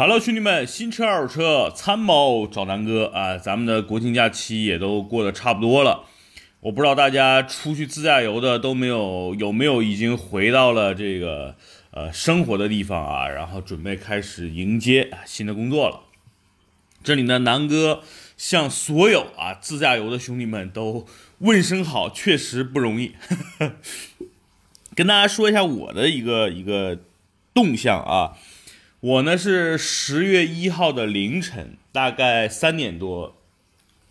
Hello，兄弟们，新车二手车参谋找南哥啊！咱们的国庆假期也都过得差不多了，我不知道大家出去自驾游的都没有有没有已经回到了这个呃生活的地方啊，然后准备开始迎接新的工作了。这里呢，南哥向所有啊自驾游的兄弟们都问声好，确实不容易。跟大家说一下我的一个一个动向啊。我呢是十月一号的凌晨，大概三点多，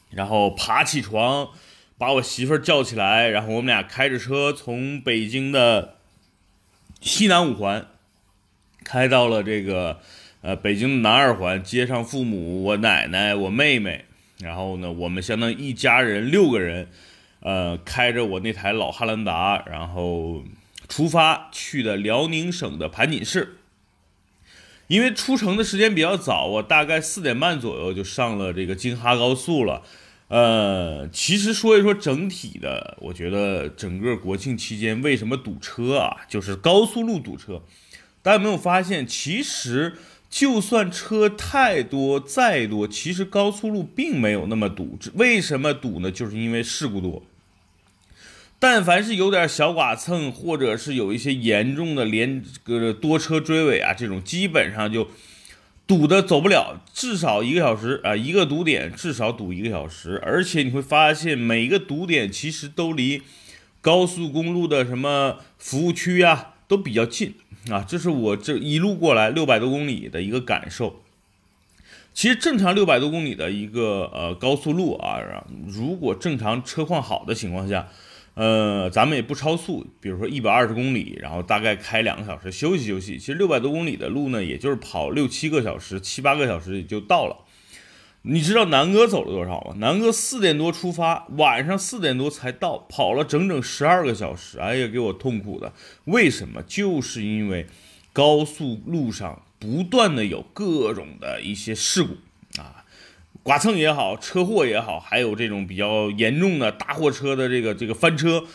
然后爬起床，把我媳妇儿叫起来，然后我们俩开着车从北京的西南五环开到了这个呃北京的南二环，接上父母、我奶奶、我妹妹，然后呢，我们相当于一家人六个人，呃，开着我那台老汉兰达，然后出发去的辽宁省的盘锦市。因为出城的时间比较早，我大概四点半左右就上了这个京哈高速了。呃，其实说一说整体的，我觉得整个国庆期间为什么堵车啊？就是高速路堵车。大家有没有发现，其实就算车太多再多，其实高速路并没有那么堵。为什么堵呢？就是因为事故多。但凡是有点小剐蹭，或者是有一些严重的连个多车追尾啊，这种基本上就堵的走不了，至少一个小时啊，一个堵点至少堵一个小时。而且你会发现，每一个堵点其实都离高速公路的什么服务区啊都比较近啊，这是我这一路过来六百多公里的一个感受。其实正常六百多公里的一个呃高速路啊，如果正常车况好的情况下。呃，咱们也不超速，比如说一百二十公里，然后大概开两个小时休息休息。其实六百多公里的路呢，也就是跑六七个小时、七八个小时也就到了。你知道南哥走了多少吗？南哥四点多出发，晚上四点多才到，跑了整整十二个小时。哎呀，给我痛苦的。为什么？就是因为高速路上不断的有各种的一些事故啊。剐蹭也好，车祸也好，还有这种比较严重的大货车的这个这个翻车，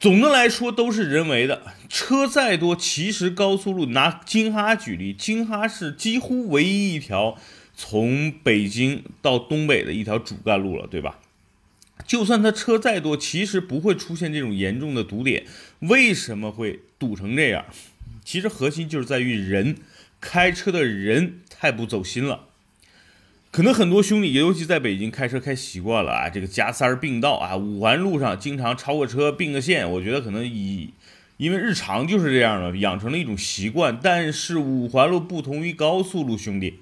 总的来说都是人为的。车再多，其实高速路拿京哈举例，京哈是几乎唯一一条从北京到东北的一条主干路了，对吧？就算它车再多，其实不会出现这种严重的堵点。为什么会堵成这样？其实核心就是在于人开车的人太不走心了。可能很多兄弟，尤其在北京开车开习惯了啊，这个加塞儿并道啊，五环路上经常超个车并个线，我觉得可能以因为日常就是这样的，养成了一种习惯。但是五环路不同于高速路，兄弟，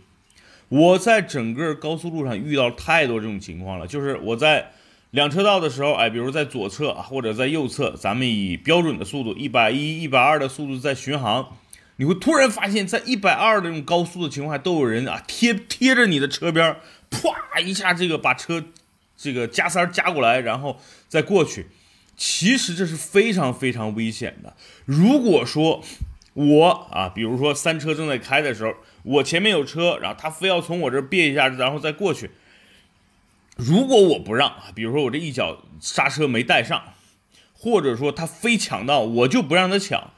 我在整个高速路上遇到太多这种情况了，就是我在两车道的时候，哎，比如在左侧或者在右侧，咱们以标准的速度一百一、一百二的速度在巡航。你会突然发现，在一百二的这种高速的情况下，都有人啊贴贴着你的车边，啪一下这个把车这个加塞加过来，然后再过去。其实这是非常非常危险的。如果说我啊，比如说三车正在开的时候，我前面有车，然后他非要从我这别一下，然后再过去。如果我不让，比如说我这一脚刹车没带上，或者说他非抢道，我就不让他抢。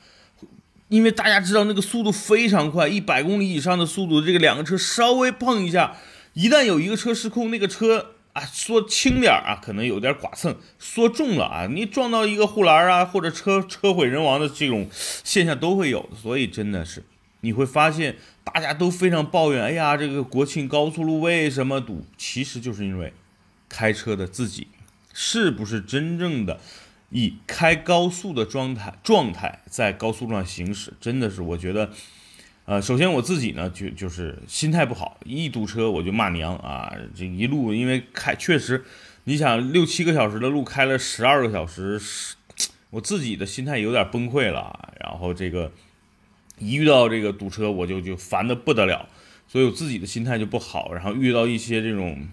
因为大家知道那个速度非常快，一百公里以上的速度，这个两个车稍微碰一下，一旦有一个车失控，那个车啊说轻点啊，可能有点剐蹭；说重了啊，你撞到一个护栏啊，或者车车毁人亡的这种现象都会有。所以真的是你会发现，大家都非常抱怨，哎呀，这个国庆高速路为什么堵？其实就是因为开车的自己是不是真正的。以开高速的状态状态在高速上行驶，真的是我觉得，呃，首先我自己呢就就是心态不好，一堵车我就骂娘啊！这一路因为开确实，你想六七个小时的路开了十二个小时，我自己的心态有点崩溃了。然后这个一遇到这个堵车，我就就烦的不得了，所以我自己的心态就不好。然后遇到一些这种。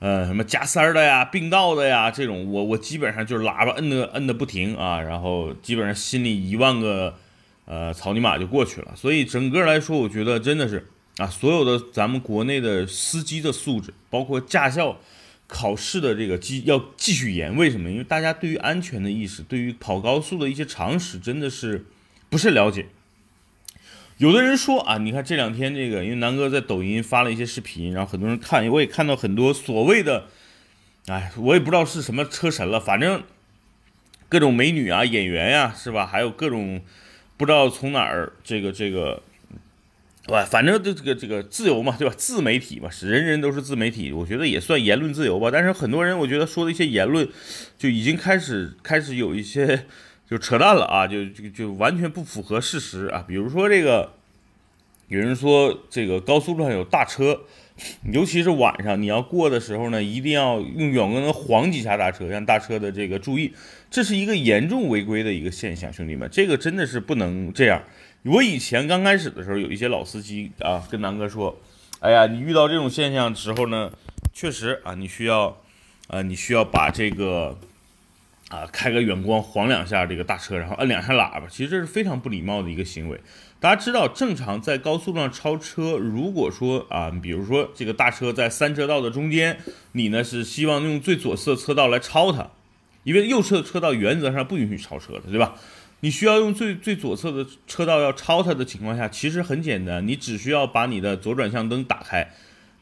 呃，什么加塞儿的呀、并道的呀，这种我我基本上就是喇叭摁的摁的不停啊，然后基本上心里一万个呃草泥马就过去了。所以整个来说，我觉得真的是啊，所有的咱们国内的司机的素质，包括驾校考试的这个继要继续严。为什么？因为大家对于安全的意识，对于跑高速的一些常识，真的是不是了解。有的人说啊，你看这两天这个，因为南哥在抖音发了一些视频，然后很多人看，我也看到很多所谓的，哎，我也不知道是什么车神了，反正各种美女啊、演员呀，是吧？还有各种不知道从哪儿这个这个。对，反正这这个这个自由嘛，对吧？自媒体嘛，是人人都是自媒体，我觉得也算言论自由吧。但是很多人，我觉得说的一些言论，就已经开始开始有一些就扯淡了啊，就就就完全不符合事实啊。比如说这个，有人说这个高速路上有大车，尤其是晚上你要过的时候呢，一定要用远光灯晃几下大车，让大车的这个注意，这是一个严重违规的一个现象，兄弟们，这个真的是不能这样。我以前刚开始的时候，有一些老司机啊，跟南哥说：“哎呀，你遇到这种现象的时候呢，确实啊，你需要，啊，你需要把这个，啊，开个远光晃两下这个大车，然后摁两下喇叭。其实这是非常不礼貌的一个行为。大家知道，正常在高速上超车，如果说啊，比如说这个大车在三车道的中间，你呢是希望用最左侧车道来超它，因为右侧车道原则上不允许超车的，对吧？”你需要用最最左侧的车道要超它的情况下，其实很简单，你只需要把你的左转向灯打开，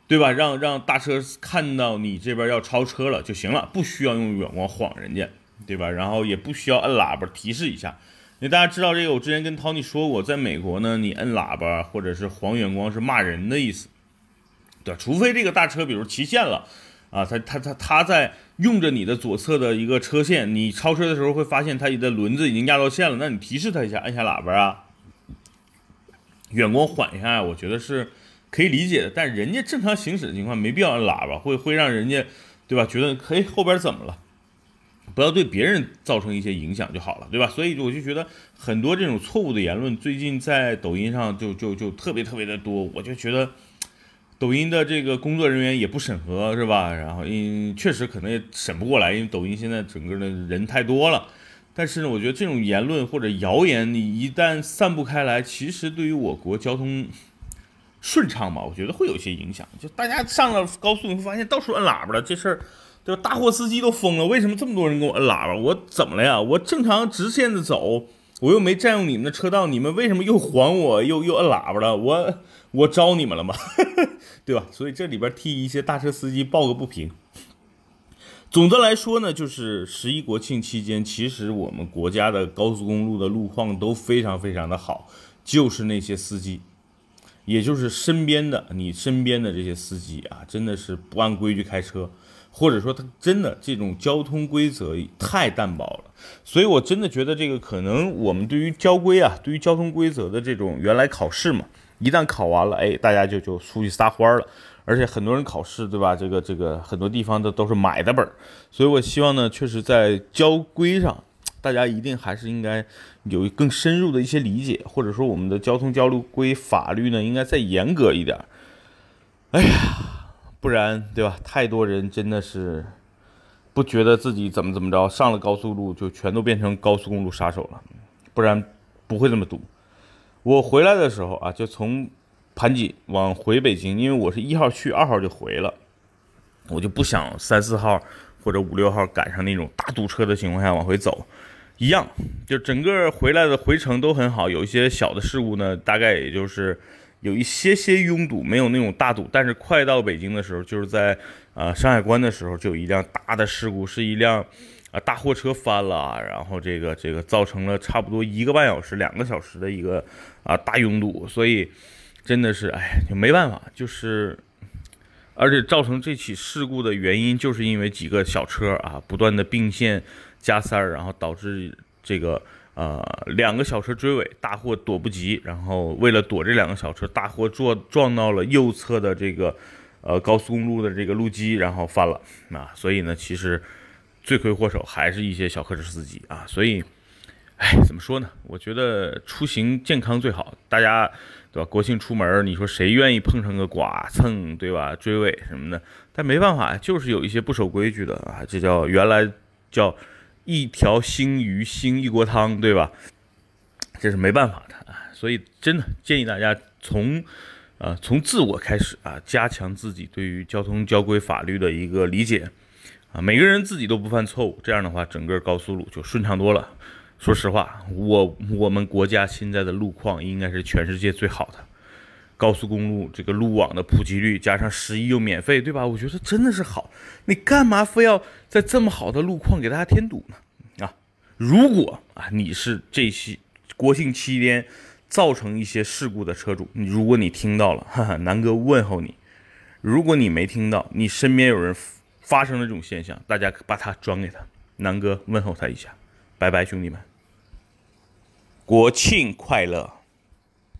对吧？让让大车看到你这边要超车了就行了，不需要用远光晃人家，对吧？然后也不需要摁喇叭提示一下。因为大家知道这个，我之前跟 Tony 说过，在美国呢，你摁喇叭或者是黄远光是骂人的意思，对？除非这个大车比如骑线了。啊，他他他他在用着你的左侧的一个车线，你超车的时候会发现他的轮子已经压到线了，那你提示他一下，按下喇叭啊，远光缓一下，我觉得是可以理解的。但人家正常行驶的情况没必要按喇叭，会会让人家对吧？觉得嘿后边怎么了？不要对别人造成一些影响就好了，对吧？所以我就觉得很多这种错误的言论，最近在抖音上就就就特别特别的多，我就觉得。抖音的这个工作人员也不审核是吧？然后因确实可能也审不过来，因为抖音现在整个的人太多了。但是呢，我觉得这种言论或者谣言，你一旦散布开来，其实对于我国交通顺畅嘛，我觉得会有一些影响。就大家上了高速，你会发现到处摁喇叭了，这事儿对吧？大货司机都疯了，为什么这么多人给我摁喇叭？我怎么了呀？我正常直线的走，我又没占用你们的车道，你们为什么又还我又又摁喇叭了？我。我招你们了吗？对吧？所以这里边替一些大车司机抱个不平。总的来说呢，就是十一国庆期间，其实我们国家的高速公路的路况都非常非常的好，就是那些司机，也就是身边的你身边的这些司机啊，真的是不按规矩开车，或者说他真的这种交通规则太淡薄了。所以我真的觉得这个可能我们对于交规啊，对于交通规则的这种原来考试嘛。一旦考完了，哎，大家就就出去撒欢儿了，而且很多人考试，对吧？这个这个很多地方的都是买的本儿，所以我希望呢，确实在交规上，大家一定还是应该有更深入的一些理解，或者说我们的交通交流规法律呢，应该再严格一点。哎呀，不然对吧？太多人真的是不觉得自己怎么怎么着，上了高速路就全都变成高速公路杀手了，不然不会这么堵。我回来的时候啊，就从盘锦往回北京，因为我是一号去，二号就回了，我就不想三四号或者五六号赶上那种大堵车的情况下往回走，一样，就整个回来的回程都很好，有一些小的事故呢，大概也就是有一些些拥堵，没有那种大堵，但是快到北京的时候，就是在呃山海关的时候，就有一辆大的事故，是一辆。啊，大货车翻了，然后这个这个造成了差不多一个半小时、两个小时的一个啊大拥堵，所以真的是哎，就没办法，就是而且造成这起事故的原因，就是因为几个小车啊不断的并线加塞儿，然后导致这个呃两个小车追尾，大货躲不及，然后为了躲这两个小车，大货撞撞到了右侧的这个呃高速公路的这个路基，然后翻了啊，所以呢，其实。罪魁祸首还是一些小客车司机啊，所以，哎，怎么说呢？我觉得出行健康最好，大家对吧？国庆出门，你说谁愿意碰上个剐蹭，对吧？追尾什么的，但没办法，就是有一些不守规矩的啊，这叫原来叫一条腥鱼腥一锅汤，对吧？这是没办法的啊，所以真的建议大家从，呃，从自我开始啊，加强自己对于交通交规法律的一个理解。啊，每个人自己都不犯错误，这样的话，整个高速路就顺畅多了。说实话，我我们国家现在的路况应该是全世界最好的，高速公路这个路网的普及率，加上十一又免费，对吧？我觉得真的是好。你干嘛非要在这么好的路况给大家添堵呢？啊，如果啊你是这些国庆期间造成一些事故的车主，你如果你听到了，哈哈，南哥问候你；如果你没听到，你身边有人发生了这种现象，大家把它转给他，南哥问候他一下。拜拜，兄弟们！国庆快乐！